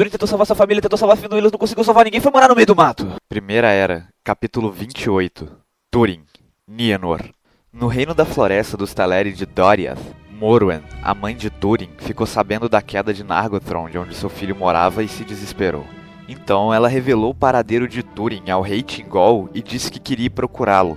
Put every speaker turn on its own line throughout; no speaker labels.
Turing tentou salvar sua família, tentou salvar Finuilas, não conseguiu salvar ninguém, foi morar no meio do mato.
Primeira Era, capítulo 28. Turing, Nienor. No reino da floresta dos Teleri de Doriath, Morwen, a mãe de Turing, ficou sabendo da queda de Nargothrond, onde seu filho morava, e se desesperou. Então ela revelou o paradeiro de Turing ao rei Tingol e disse que queria procurá-lo.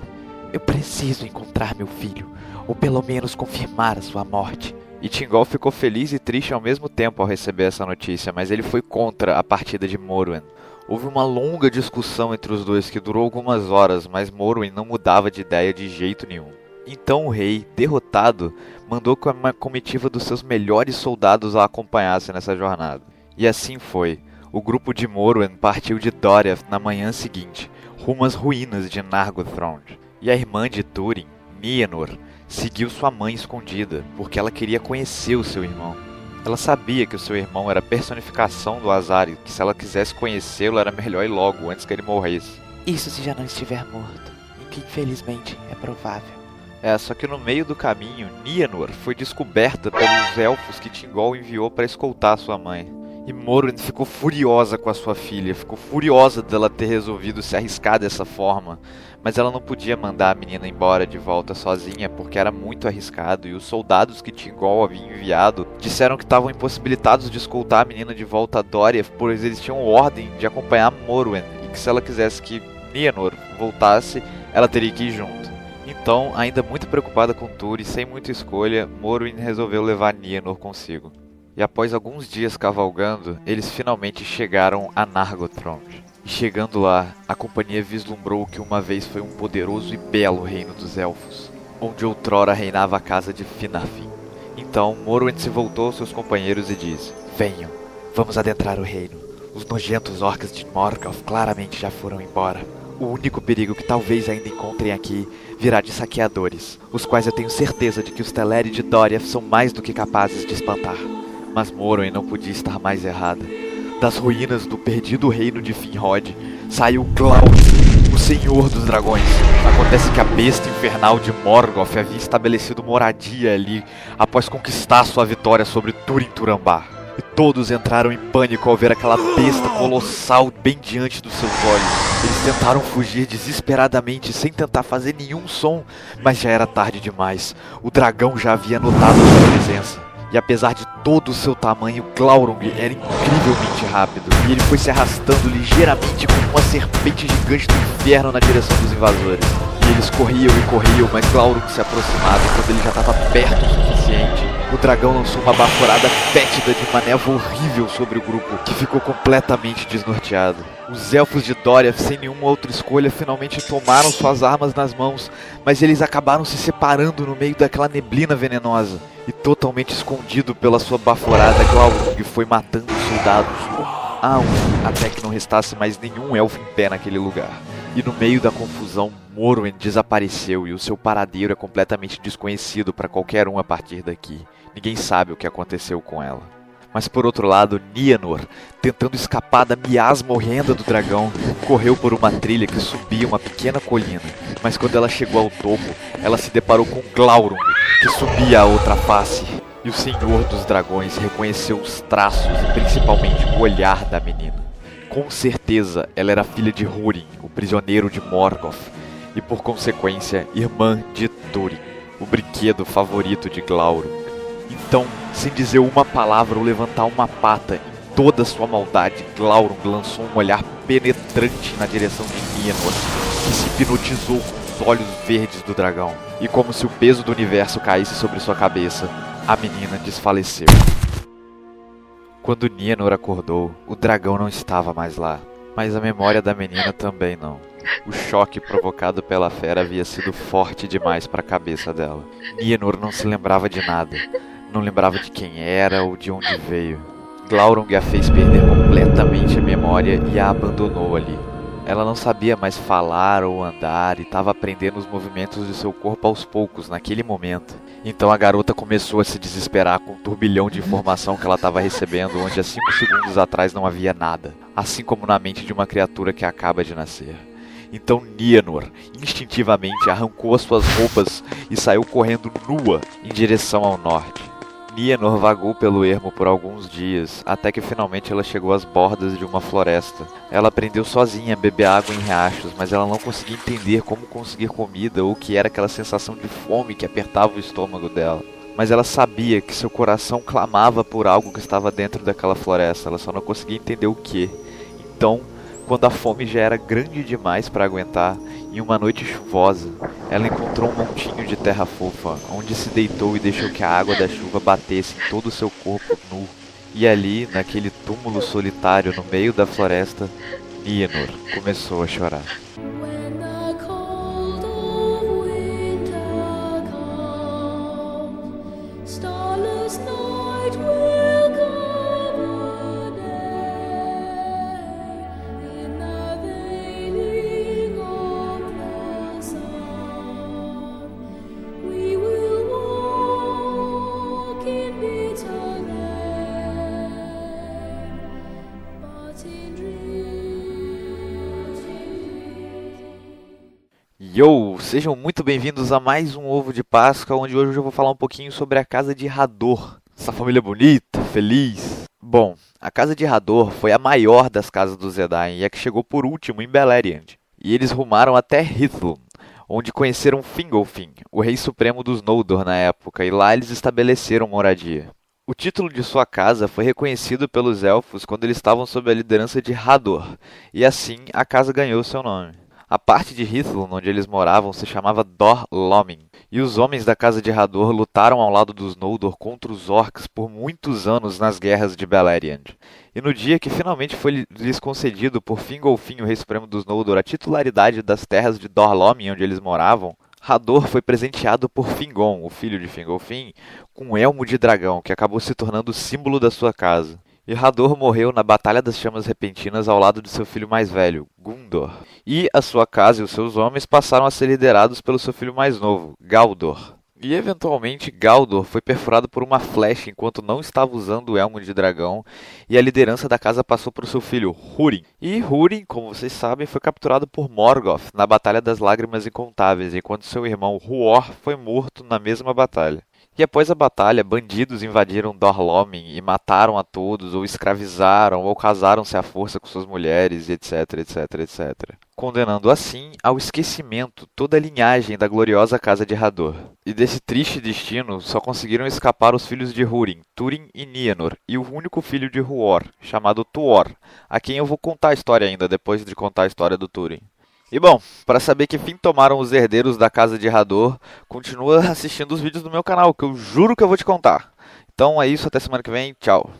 Eu preciso encontrar meu filho, ou pelo menos confirmar a sua morte.
E Tingol ficou feliz e triste ao mesmo tempo ao receber essa notícia, mas ele foi contra a partida de Morwen. Houve uma longa discussão entre os dois que durou algumas horas, mas Morwen não mudava de ideia de jeito nenhum. Então o rei, derrotado, mandou que uma comitiva dos seus melhores soldados a acompanhasse nessa jornada. E assim foi. O grupo de Morwen partiu de Doriath na manhã seguinte, rumo às ruínas de Nargothrond. E a irmã de Túrin, Nienor, seguiu sua mãe escondida, porque ela queria conhecer o seu irmão. Ela sabia que o seu irmão era a personificação do azar e que se ela quisesse conhecê-lo era melhor ir logo, antes que ele morresse.
Isso se já não estiver morto, e que infelizmente é provável.
É, só que no meio do caminho, Nienor foi descoberta pelos elfos que Tingol enviou para escoltar sua mãe. E Morwen ficou furiosa com a sua filha, ficou furiosa dela ter resolvido se arriscar dessa forma. Mas ela não podia mandar a menina embora de volta sozinha porque era muito arriscado e os soldados que Tingol havia enviado disseram que estavam impossibilitados de escoltar a menina de volta a Dória, pois eles tinham ordem de acompanhar Morwen e que se ela quisesse que Nienor voltasse, ela teria que ir junto. Então, ainda muito preocupada com Tur e sem muita escolha, Morwen resolveu levar Nienor consigo. E após alguns dias cavalgando, eles finalmente chegaram a Nargothrond. E chegando lá, a companhia vislumbrou que uma vez foi um poderoso e belo reino dos elfos, onde outrora reinava a casa de Finarfin. Então Morwen se voltou aos seus companheiros e disse:
Venham, vamos adentrar o reino. Os nojentos orcas de Morgoth claramente já foram embora. O único perigo que talvez ainda encontrem aqui virá de saqueadores, os quais eu tenho certeza de que os Teleri de Doriath são mais do que capazes de espantar.
Mas Morwen não podia estar mais errada. Das ruínas do perdido reino de Finrod saiu Glaud, o senhor dos dragões. Acontece que a besta infernal de Morgoth havia estabelecido moradia ali após conquistar sua vitória sobre Turin Turambar. E todos entraram em pânico ao ver aquela besta colossal bem diante dos seus olhos. Eles tentaram fugir desesperadamente sem tentar fazer nenhum som, mas já era tarde demais. O dragão já havia notado sua presença. E apesar de todo o seu tamanho, Glaurung era incrivelmente rápido. E ele foi se arrastando ligeiramente como uma serpente gigante do inferno na direção dos invasores. E eles corriam e corriam, mas Glaurung se aproximava e quando ele já estava perto o suficiente, o dragão lançou uma baforada fétida de uma horrível sobre o grupo, que ficou completamente desnorteado. Os elfos de Doriath, sem nenhuma outra escolha, finalmente tomaram suas armas nas mãos, mas eles acabaram se separando no meio daquela neblina venenosa. E totalmente escondido pela sua baforada, Glaurung foi matando os soldados um a um, até que não restasse mais nenhum elfo em pé naquele lugar. E no meio da confusão, Morwen desapareceu e o seu paradeiro é completamente desconhecido para qualquer um a partir daqui. Ninguém sabe o que aconteceu com ela. Mas por outro lado, Nienor, tentando escapar da miasma horrenda do dragão, correu por uma trilha que subia uma pequena colina. Mas quando ela chegou ao topo, ela se deparou com Glaurung, que subia a outra face. E o Senhor dos Dragões reconheceu os traços e principalmente o olhar da menina. Com certeza, ela era filha de Húrin, o prisioneiro de Morgoth, e por consequência, irmã de Túrin, o brinquedo favorito de Glaurung. Então, sem dizer uma palavra ou levantar uma pata, em toda sua maldade, Glaurung lançou um olhar penetrante na direção de Nienor, que se hipnotizou com os olhos verdes do dragão. E como se o peso do universo caísse sobre sua cabeça, a menina desfaleceu. Quando Nienor acordou, o dragão não estava mais lá, mas a memória da menina também não. O choque provocado pela fera havia sido forte demais para a cabeça dela. Nienor não se lembrava de nada, não lembrava de quem era ou de onde veio. Glaurung a fez perder completamente a memória e a abandonou ali. Ela não sabia mais falar ou andar e estava aprendendo os movimentos de seu corpo aos poucos naquele momento. Então a garota começou a se desesperar com o turbilhão de informação que ela estava recebendo, onde há cinco segundos atrás não havia nada, assim como na mente de uma criatura que acaba de nascer. Então Nienor instintivamente arrancou as suas roupas e saiu correndo nua em direção ao norte. Nienor vagou pelo ermo por alguns dias, até que finalmente ela chegou às bordas de uma floresta. Ela aprendeu sozinha a beber água em riachos, mas ela não conseguia entender como conseguir comida ou o que era aquela sensação de fome que apertava o estômago dela. Mas ela sabia que seu coração clamava por algo que estava dentro daquela floresta, ela só não conseguia entender o que. Então, quando a fome já era grande demais para aguentar, em uma noite chuvosa, ela encontrou um montinho de terra fofa, onde se deitou e deixou que a água da chuva batesse em todo o seu corpo nu. E ali, naquele túmulo solitário no meio da floresta, Nienor começou a chorar. Yo! Sejam muito bem-vindos a mais um Ovo de Páscoa, onde hoje eu vou falar um pouquinho sobre a casa de Rador. Essa família bonita, feliz. Bom, a casa de Rador foi a maior das casas do Zedain e a que chegou por último em Beleriand. E eles rumaram até Hithlum, onde conheceram Fingolfin, o rei supremo dos Noldor na época, e lá eles estabeleceram moradia. O título de sua casa foi reconhecido pelos elfos quando eles estavam sob a liderança de Hador, e assim a casa ganhou seu nome. A parte de Hithlum onde eles moravam se chamava Dor Lomin, e os homens da casa de Hador lutaram ao lado dos Noldor contra os orcs por muitos anos nas guerras de Beleriand. E no dia que finalmente foi lhes concedido por Fingolfin, o rei supremo dos Noldor, a titularidade das terras de Dor Lomin, onde eles moravam, Hador foi presenteado por Fingon, o filho de Fingolfin, com um elmo de dragão, que acabou se tornando o símbolo da sua casa. E Hador morreu na Batalha das Chamas Repentinas ao lado de seu filho mais velho, Gundor. E a sua casa e os seus homens passaram a ser liderados pelo seu filho mais novo, Galdor. E eventualmente Galdor foi perfurado por uma flecha enquanto não estava usando o elmo de dragão, e a liderança da casa passou para o seu filho Húrin. E Húrin, como vocês sabem, foi capturado por Morgoth na Batalha das Lágrimas Incontáveis, enquanto seu irmão Huor foi morto na mesma batalha. E após a batalha, bandidos invadiram Dorlomin e mataram a todos, ou escravizaram, ou casaram-se à força com suas mulheres, etc, etc, etc. Condenando assim ao esquecimento toda a linhagem da gloriosa casa de Hador. E desse triste destino só conseguiram escapar os filhos de Húrin, Túrin e Nienor, e o único filho de Huor, chamado Tuor, a quem eu vou contar a história ainda depois de contar a história do Túrin. E bom, para saber que fim tomaram os herdeiros da casa de Rador, continua assistindo os vídeos do meu canal, que eu juro que eu vou te contar. Então é isso, até semana que vem, tchau.